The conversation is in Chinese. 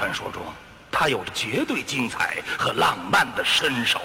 传说中他有着绝对精彩和浪漫的身手。